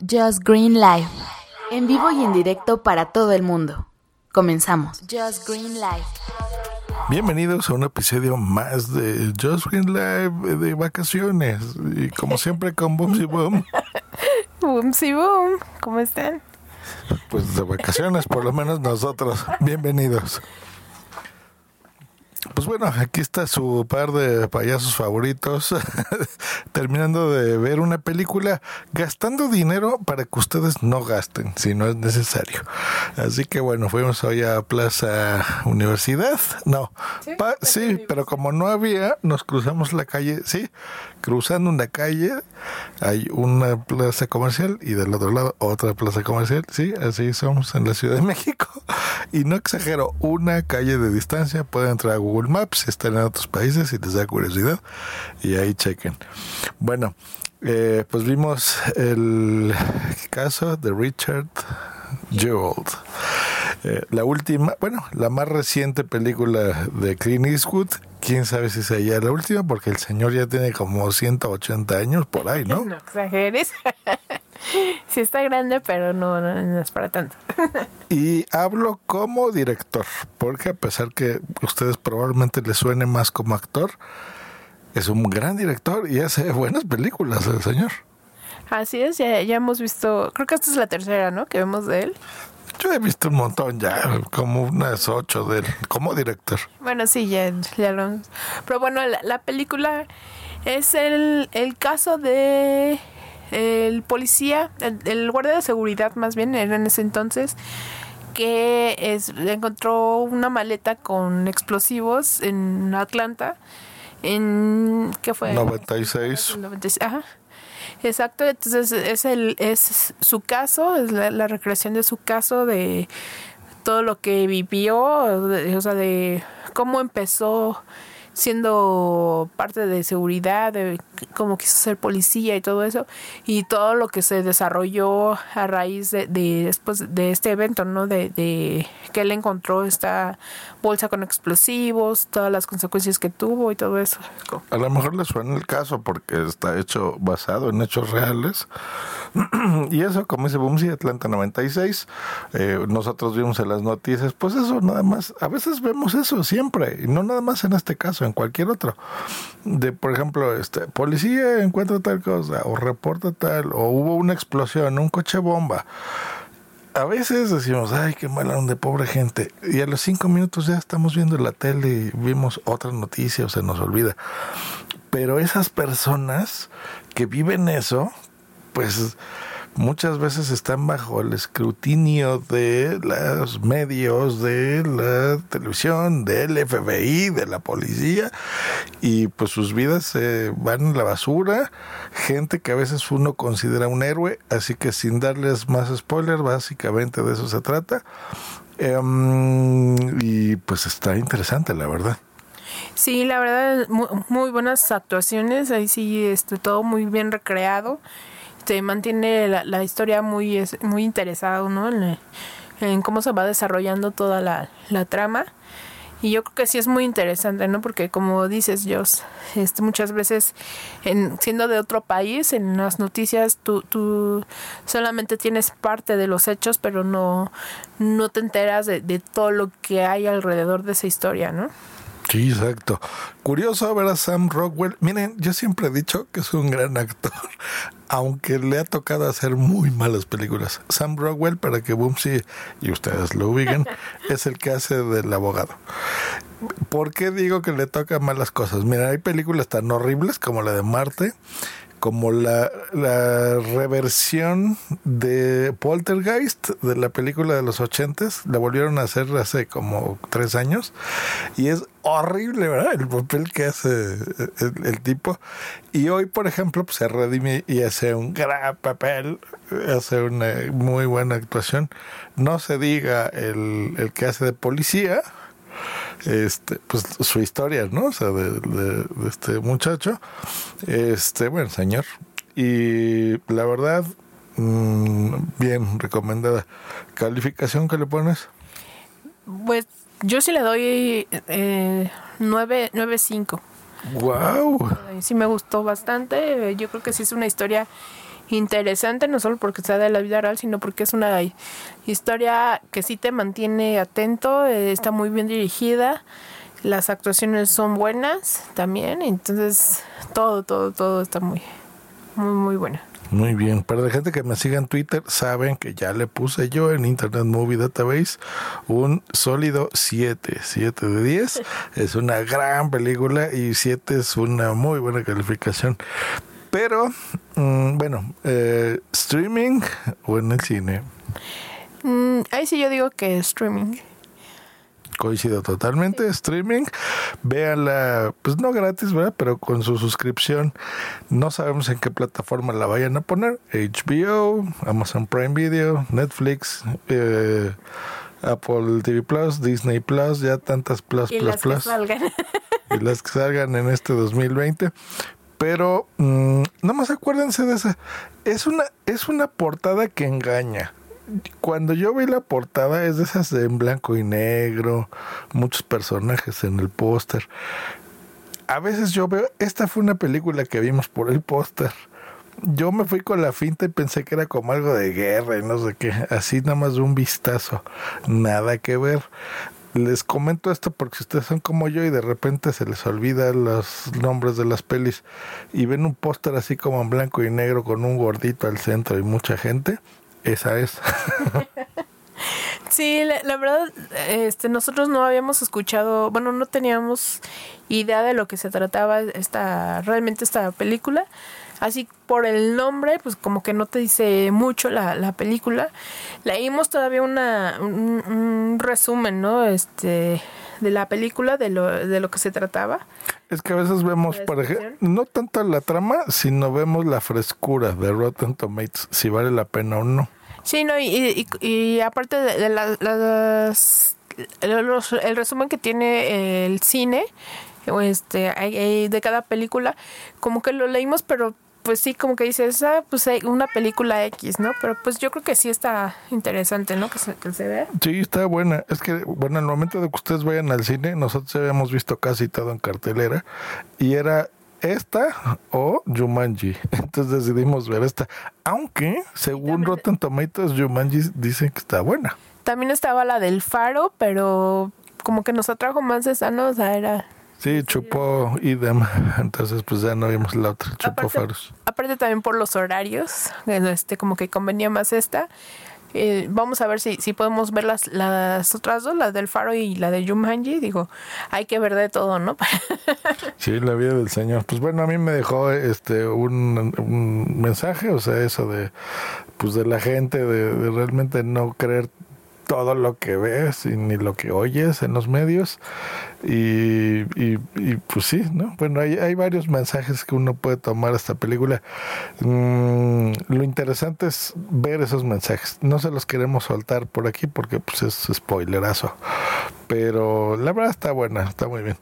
Just Green Live. En vivo y en directo para todo el mundo. Comenzamos. Just Green Live. Bienvenidos a un episodio más de Just Green Live de vacaciones. Y como siempre con Boom y Boom. Boom y Boom. ¿Cómo están? Pues de vacaciones, por lo menos nosotros. Bienvenidos. Bueno, aquí está su par de payasos favoritos, terminando de ver una película, gastando dinero para que ustedes no gasten, si no es necesario. Así que bueno, fuimos hoy a Plaza Universidad, no, sí, pero como no había, nos cruzamos la calle, sí, cruzando una calle hay una plaza comercial y del otro lado otra plaza comercial, sí, así somos en la Ciudad de México. Y no exagero, una calle de distancia, pueden entrar a Google Maps si están en otros países y les da curiosidad y ahí chequen. Bueno, eh, pues vimos el caso de Richard Jewell. Eh, la última, bueno, la más reciente película de Clint Eastwood, quién sabe si sea ya la última, porque el señor ya tiene como 180 años por ahí, ¿no? No exageres. sí está grande, pero no, no, es para tanto. y hablo como director, porque a pesar que a ustedes probablemente les suene más como actor, es un gran director y hace buenas películas el señor. Así es, ya, ya hemos visto, creo que esta es la tercera, ¿no? Que vemos de él. Yo he visto un montón ya, como unas ocho de él, como director. Bueno, sí, ya, ya lo... Pero bueno, la, película es el, el caso de el policía, el, guardia de seguridad más bien, era en ese entonces, que es, encontró una maleta con explosivos en Atlanta, en... ¿qué fue? 96. 96 ajá. Exacto, entonces es el es su caso, es la, recreación de su caso de todo lo que vivió, o sea, de cómo empezó siendo parte de seguridad, de cómo quiso ser policía y todo eso, y todo lo que se desarrolló a raíz de, después de este evento, ¿no? De, de, que él encontró esta bolsa con explosivos, todas las consecuencias que tuvo y todo eso. A lo mejor le suena el caso porque está hecho basado en hechos reales. y eso, como dice Bumsy, Atlanta 96, eh, nosotros vimos en las noticias, pues eso nada más, a veces vemos eso siempre, y no nada más en este caso, en cualquier otro. De, por ejemplo, este policía encuentra tal cosa, o reporta tal, o hubo una explosión, un coche bomba a veces decimos, ay, qué mala de pobre gente. Y a los cinco minutos ya estamos viendo la tele y vimos otra noticia o se nos olvida. Pero esas personas que viven eso, pues muchas veces están bajo el escrutinio de los medios, de la televisión, del FBI, de la policía, y pues sus vidas se van a la basura, gente que a veces uno considera un héroe, así que sin darles más spoilers, básicamente de eso se trata. Em, y pues está interesante, la verdad. Sí, la verdad, muy, muy buenas actuaciones, ahí sí, este, todo muy bien recreado este, mantiene la, historia muy, muy interesado, ¿no? En, cómo se va desarrollando toda la, trama. Y yo creo que sí es muy interesante, ¿no? Porque como dices, Jos, este, muchas veces en, siendo de otro país, en las noticias tú, tú solamente tienes parte de los hechos, pero no, no te enteras de, de todo lo que hay alrededor de esa historia, ¿no? Sí, exacto. Curioso ver a Sam Rockwell. Miren, yo siempre he dicho que es un gran actor, aunque le ha tocado hacer muy malas películas. Sam Rockwell, para que Boomsy y ustedes lo ubiquen, es el que hace del abogado. ¿Por qué digo que le toca malas cosas? Mira, hay películas tan horribles como la de Marte, como la, la reversión de Poltergeist de la película de los ochentas, la volvieron a hacer hace como tres años y es horrible, ¿verdad? El papel que hace el, tipo. Y hoy, por ejemplo, pues, se redime y hace un gran papel, hace una muy buena actuación. No se diga el, el que hace de policía, este, pues su historia, ¿no? O sea, de, este muchacho, este, bueno, señor. Y la verdad, mm, bien recomendada. ¿Calificación que le pones? Pues yo sí le doy eh, 9.5. ¡Wow! Sí me gustó bastante. Yo creo que sí es una historia interesante, no solo porque sea de la vida real, sino porque es una historia que sí te mantiene atento, eh, está muy bien dirigida, las actuaciones son buenas también, entonces todo, todo, todo está muy, muy, muy bueno. Muy bien, para la gente que me siga en Twitter, saben que ya le puse yo en Internet Movie Database un sólido 7, 7 de 10. Es una gran película y 7 es una muy buena calificación. Pero, mm, bueno, eh, streaming o en el cine. Mm, ahí sí yo digo que streaming coincido totalmente. Streaming, véanla, pues no gratis, ¿verdad? Pero con su suscripción. No sabemos en qué plataforma la vayan a poner. HBO, Amazon Prime Video, Netflix, eh, Apple TV Plus, Disney Plus, ya tantas Plus, y Plus, las Plus. Que salgan. y las que salgan en este 2020. Pero mmm, nada más acuérdense de esa. Es una, es una portada que engaña cuando yo vi la portada es de esas en blanco y negro, muchos personajes en el póster. A veces yo veo, esta fue una película que vimos por el póster. Yo me fui con la finta y pensé que era como algo de guerra y no sé qué. Así nada más de un vistazo. Nada que ver. Les comento esto porque ustedes son como yo y de repente se les olvida los nombres de las pelis y ven un póster así como en blanco y negro con un gordito al centro y mucha gente, esa es. Sí, la, la, verdad, este, nosotros no habíamos escuchado, bueno, no teníamos idea de lo que se trataba esta, realmente esta película. Así por el nombre, pues como que no te dice mucho la, la película. Leímos todavía una, un, un, resumen, ¿no? Este, de la película, de lo, de lo que se trataba. Es que a veces vemos, por ejemplo, no tanto la trama, sino vemos la frescura de Rotten Tomatoes, si vale la pena o no. Sí, no, y, y, y aparte de, de la, las, los, el resumen que tiene el cine, este, de cada película, como que lo leímos, pero pues sí, como que dices, ah, pues hay una película X, ¿no? Pero pues yo creo que sí está interesante, ¿no? Que se, que se vea. Sí, está buena. Es que, bueno, al momento de que ustedes vayan al cine, nosotros habíamos visto casi todo en cartelera y era esta o Jumanji. Entonces decidimos ver esta. Aunque, según Rotten Tomatoes, Jumanji dicen que está buena. También estaba la del Faro, pero como que nos atrajo más esa, ¿no? O sea, era... Sí, chupó idem. Entonces, pues ya no vimos la otra, chupó aparte, faros. Aparte también por los horarios, este como que convenía más esta. Eh, vamos a ver si, si podemos ver las, las otras dos, la del Faro y la de Jumanji. Digo, hay que ver de todo, ¿no? sí, la vida del Señor. Pues bueno, a mí me dejó este un, un mensaje, o sea, eso de pues de la gente, de, de realmente no creer todo lo que ves y ni lo que oyes en los medios. Y, y, y pues sí, ¿no? Bueno, hay, hay, varios mensajes que uno puede tomar esta película. Mm, lo interesante es ver esos mensajes. No se los queremos soltar por aquí porque pues es spoilerazo. Pero la verdad está buena, está muy bien.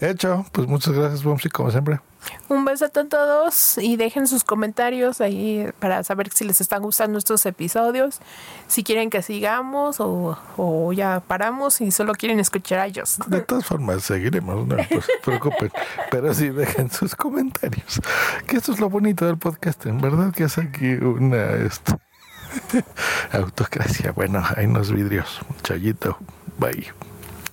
Hecho, pues muchas gracias, Bumsy, como siempre. Un beso a todos y dejen sus comentarios ahí para saber si les están gustando estos episodios, si quieren que sigamos o, o ya paramos y solo quieren escuchar a ellos. De todas formas, seguiremos, no se preocupen, pero sí dejen sus comentarios. Que esto es lo bonito del podcast, en verdad que es aquí una este, autocracia. Bueno, hay unos vidrios. Chayito, bye.